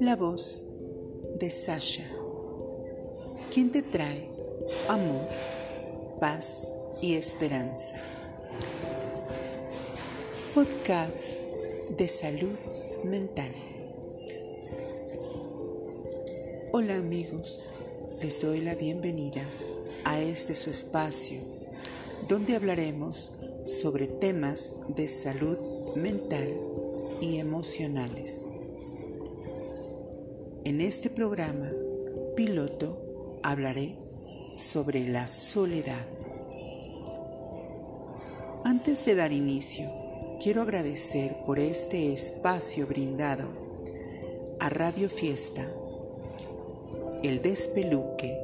La voz de Sasha, quien te trae amor, paz y esperanza. Podcast de salud mental. Hola amigos, les doy la bienvenida a este su espacio donde hablaremos sobre temas de salud mental y emocionales. En este programa piloto hablaré sobre la soledad. Antes de dar inicio, quiero agradecer por este espacio brindado a Radio Fiesta, El Despeluque,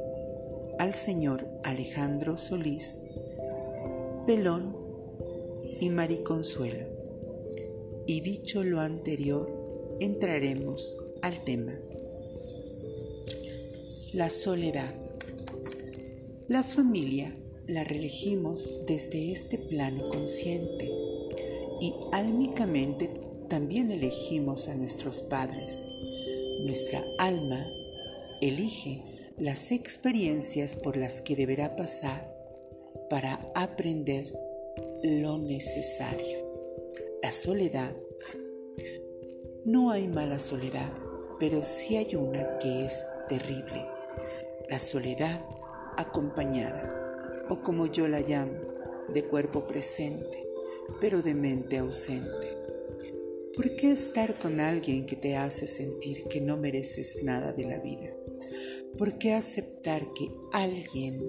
al señor Alejandro Solís, Pelón y Mariconsuelo. Y dicho lo anterior, entraremos al tema. La soledad. La familia la reelegimos desde este plano consciente y álmicamente también elegimos a nuestros padres. Nuestra alma elige las experiencias por las que deberá pasar para aprender lo necesario. La soledad. No hay mala soledad, pero sí hay una que es terrible la soledad acompañada, o como yo la llamo, de cuerpo presente, pero de mente ausente. ¿Por qué estar con alguien que te hace sentir que no mereces nada de la vida? ¿Por qué aceptar que alguien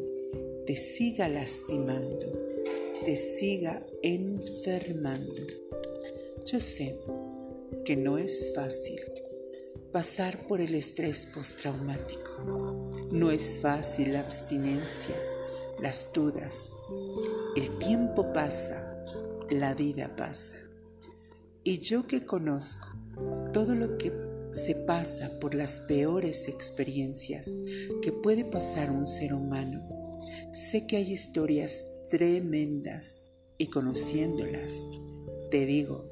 te siga lastimando, te siga enfermando? Yo sé que no es fácil pasar por el estrés postraumático. No es fácil la abstinencia, las dudas. El tiempo pasa, la vida pasa. Y yo que conozco todo lo que se pasa por las peores experiencias que puede pasar un ser humano, sé que hay historias tremendas y conociéndolas, te digo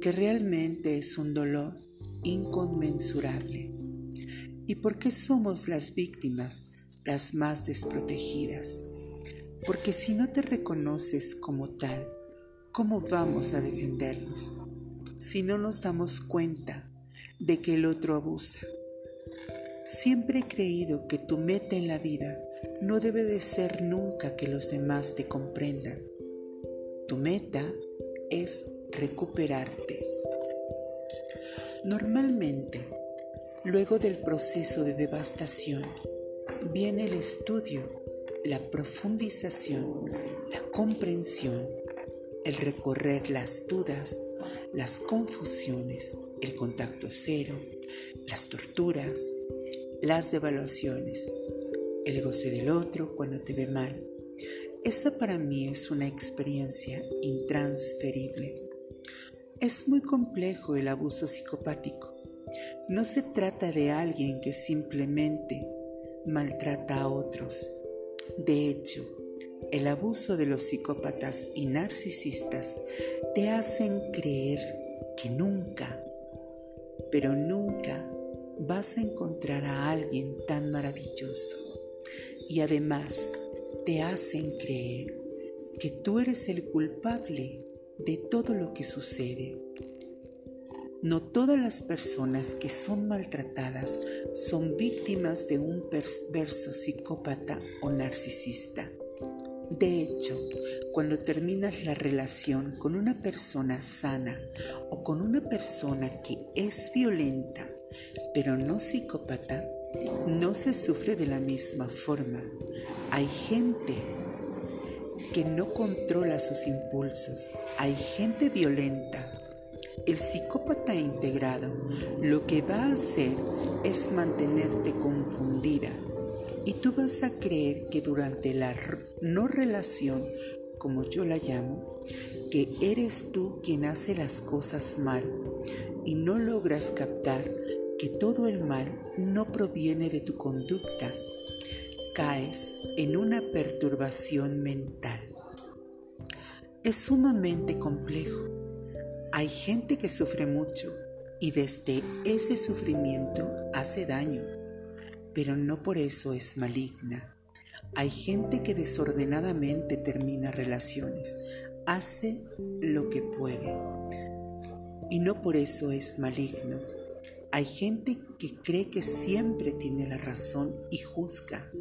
que realmente es un dolor inconmensurable. ¿Y por qué somos las víctimas las más desprotegidas? Porque si no te reconoces como tal, ¿cómo vamos a defendernos? Si no nos damos cuenta de que el otro abusa. Siempre he creído que tu meta en la vida no debe de ser nunca que los demás te comprendan. Tu meta es recuperarte. Normalmente, luego del proceso de devastación, viene el estudio, la profundización, la comprensión, el recorrer las dudas, las confusiones, el contacto cero, las torturas, las devaluaciones, el goce del otro cuando te ve mal. Esa para mí es una experiencia intransferible. Es muy complejo el abuso psicopático. No se trata de alguien que simplemente maltrata a otros. De hecho, el abuso de los psicópatas y narcisistas te hacen creer que nunca, pero nunca vas a encontrar a alguien tan maravilloso. Y además te hacen creer que tú eres el culpable de todo lo que sucede. No todas las personas que son maltratadas son víctimas de un perverso psicópata o narcisista. De hecho, cuando terminas la relación con una persona sana o con una persona que es violenta, pero no psicópata, no se sufre de la misma forma. Hay gente que no controla sus impulsos. Hay gente violenta. El psicópata integrado lo que va a hacer es mantenerte confundida y tú vas a creer que durante la no relación, como yo la llamo, que eres tú quien hace las cosas mal y no logras captar que todo el mal no proviene de tu conducta, caes en una perturbación mental. es sumamente complejo. Hay gente que sufre mucho y desde ese sufrimiento hace daño, pero no por eso es maligna. Hay gente que desordenadamente termina relaciones, hace lo que puede y no por eso es maligno. Hay gente que cree que siempre tiene la razón y juzga,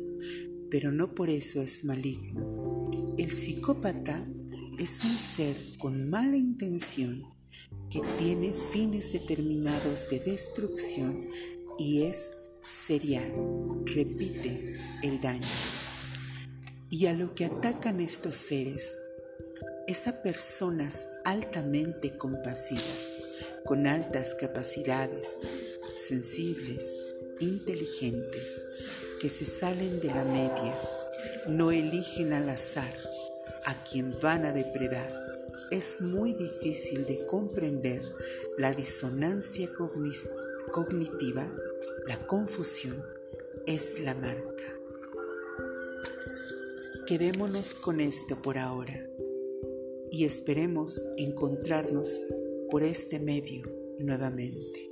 pero no por eso es maligno. El psicópata es un ser con mala intención que tiene fines determinados de destrucción y es serial, repite el daño. Y a lo que atacan estos seres es a personas altamente compasivas, con altas capacidades, sensibles, inteligentes, que se salen de la media, no eligen al azar a quien van a depredar. Es muy difícil de comprender la disonancia cognitiva, la confusión es la marca. Quedémonos con esto por ahora y esperemos encontrarnos por este medio nuevamente.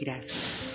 Gracias.